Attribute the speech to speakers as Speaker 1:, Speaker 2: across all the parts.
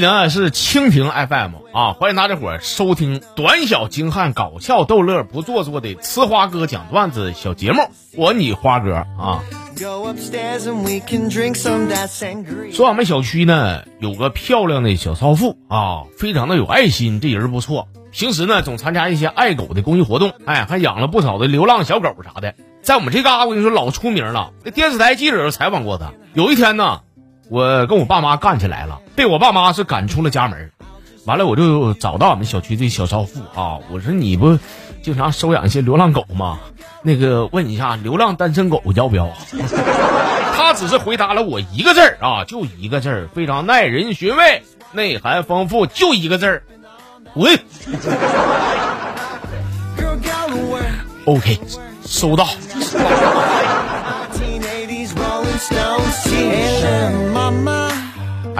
Speaker 1: 里呢是蜻蜓 FM 啊，欢迎大家伙儿收听短小精悍、搞笑逗乐、不做作的呲花哥讲段子小节目。我你花哥啊。说俺们小区呢有个漂亮的小少妇啊，非常的有爱心，这人不错。平时呢总参加一些爱狗的公益活动，哎，还养了不少的流浪小狗啥的，在我们这嘎我跟你说老出名了。那电视台记者都采访过他。有一天呢。我跟我爸妈干起来了，被我爸妈是赶出了家门。完了，我就找到俺们小区这小少妇啊，我说你不经常收养一些流浪狗吗？那个问一下，流浪单身狗要不要？他只是回答了我一个字儿啊，就一个字儿，非常耐人寻味，内涵丰富，就一个字儿，滚。OK，收到。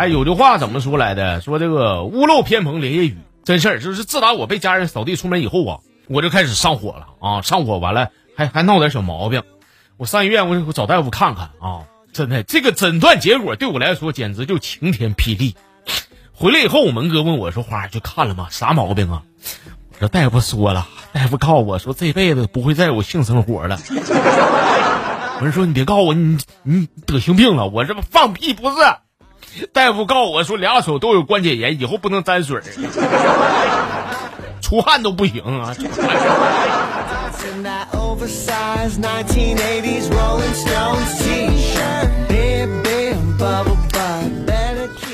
Speaker 1: 哎，有句话怎么说来的？说这个屋漏偏逢连夜雨，真事儿。就是自打我被家人扫地出门以后啊，我就开始上火了啊，上火完了还还闹点小毛病。我上医院，我我找大夫看看啊，真的，这个诊断结果对我来说简直就晴天霹雳。回来以后，我门哥问我说：“花去看了吗？啥毛病啊？”我说：“大夫说了，大夫告诉我说这辈子不会再有性生活了。”我是说你别告诉我你你得性病了，我这不放屁不是？大夫告诉我说俩手都有关节炎，以后不能沾水，出汗都不行啊。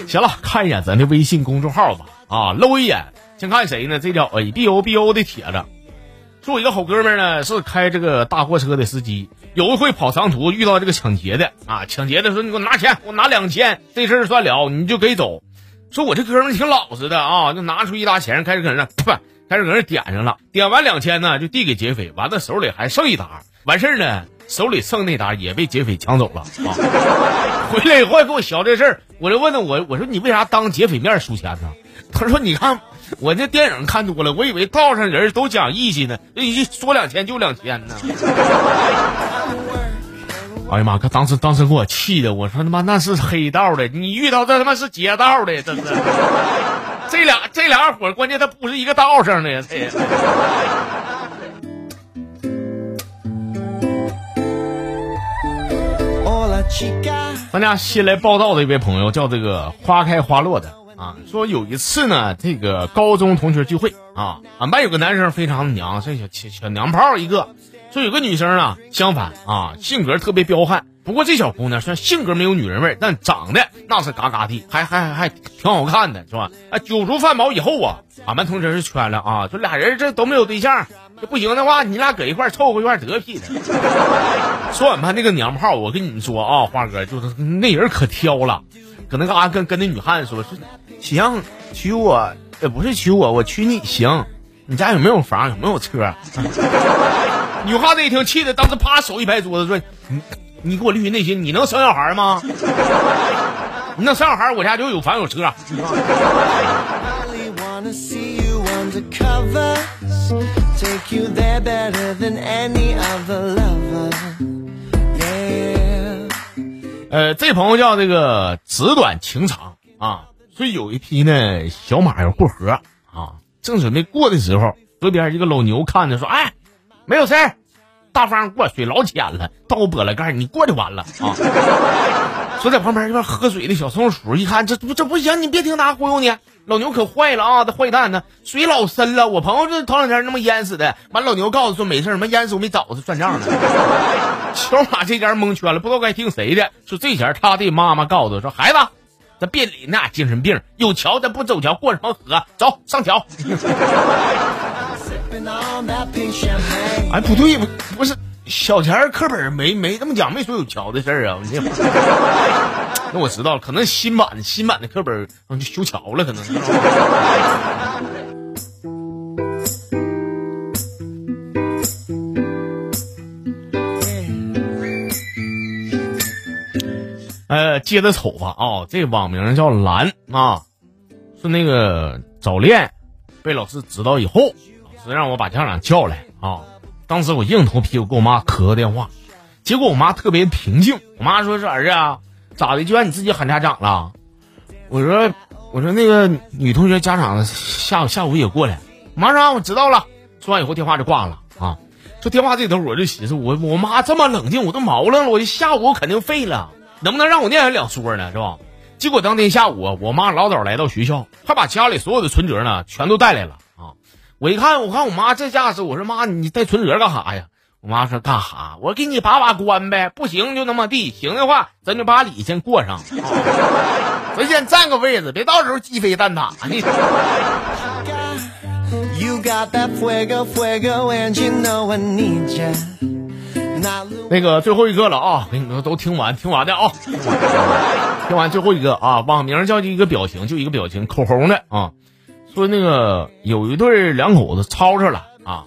Speaker 1: 行了，看一眼咱的微信公众号吧啊，搂一眼，先看谁呢？这叫 A B O B O 的帖子。说我一个好哥们呢，是开这个大货车的司机。有一回跑长途，遇到这个抢劫的啊！抢劫的说：“你给我拿钱，我拿两千，这事儿算了，你就可以走。”说我这哥们挺老实的啊，就拿出一沓钱，开始搁那，不，开始搁那点上了。点完两千呢，就递给劫匪，完了手里还剩一沓。完事儿呢，手里剩那沓也被劫匪抢走了啊！回来以后还给我学这事儿，我就问他我我说你为啥当劫匪面数钱呢？他说：“你看。” 我这电影看多了，我以为道上人都讲义气呢，一说两千就两千呢。哎呀妈！可当时当时给我气的，我说他妈那是黑道的，你遇到这他妈是劫道的，真是。这俩这俩伙，关键他不是一个道上的呀，这。咱家新来报道的一位朋友叫这个花开花落的。啊，说有一次呢，这个高中同学聚会啊，俺班有个男生非常娘，这小小娘炮一个。说有个女生啊，相反啊，性格特别彪悍。不过这小姑娘虽然性格没有女人味，但长得那是嘎嘎的，还还还还挺好看的，是吧？啊，酒足饭饱以后啊，俺班同学是圈了啊，说俩人这都没有对象，这不行的话，你俩搁一块凑合一块得屁的。说俺班那个娘炮，我跟你们说啊，花哥就是那人可挑了，搁那嘎跟跟那女汉子说说。行，娶我，也不是娶我，我娶你行。你家有没有房？有没有车？女汉子一听，气的当时啪手一拍桌子说：“你你给我捋那些，你能生小孩吗？你能生小孩，我家就有房有车。”呃，这朋友叫这个纸短情长啊。所以有一批呢小马要过河啊，正准备过的时候，河边一个老牛看着说：“哎，没有事儿，大方过，水老浅了，倒拨了盖，你过就完了啊。”说在旁边一边喝水的小松鼠一看，这这不行，你别听他忽悠你。老牛可坏了啊，这坏蛋呢，水老深了。我朋友这头两天那么淹死的，完老牛告诉说没事没淹死我没找他算账呢。小马这家蒙圈了，不知道该听谁的。说这前他的妈妈告诉他说：“孩子。”咱别理那精神病，有桥咱不走桥，过什么河？走上桥。哎，不对，不是小钱课本没没这么讲，没说有桥的事儿啊。那我知道了，可能新版新版的课本就修桥了，可能。呃，接着瞅吧啊，这网名叫蓝啊，是那个早恋，被老师知道以后，让我把家长叫来啊。当时我硬头皮，我给我妈磕个电话，结果我妈特别平静。我妈说：“是儿子啊，咋的？就让你自己喊家长了？”我说：“我说那个女同学家长下午下午也过来，马上我知道了。说完以后电话就挂了啊。说电话这头我就寻思，我我妈这么冷静，我都毛愣了，我下午我肯定废了，能不能让我念两说呢？是吧？结果当天下午，我妈老早来到学校，还把家里所有的存折呢全都带来了。我一看，我看我妈这架势，我说妈，你带存折干啥呀？我妈说干哈？我给你把把关呗，不行就那么地，行的话咱就把礼先过上，咱先占个位子，别到时候鸡飞蛋打你。那个最后一个了啊，给你们都听完，听完的啊，听完最后一个啊，网名叫一个表情，就一个表情，口红的啊，说那个有一对两口子吵吵了啊。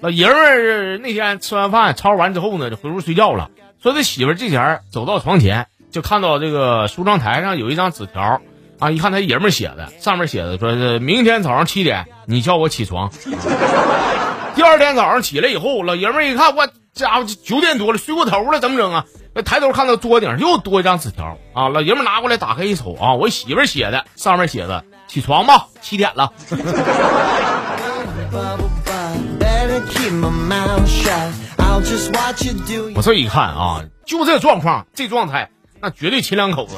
Speaker 1: 老爷们儿那天吃完饭吵吵完之后呢，就回屋睡觉了。说这媳妇儿这前走到床前，就看到这个梳妆台上有一张纸条啊，一看他爷们儿写的，上面写的说是明天早上七点你叫我起床。第二天早上起来以后，老爷们儿一看，我家伙九点多了，睡过头了，怎么整啊？抬头看到桌顶又多一张纸条啊，老爷们儿拿过来打开一瞅啊，我媳妇儿写的，上面写的起床吧，七点了。我这一看啊，就这状况，这状态，那绝对亲两口子。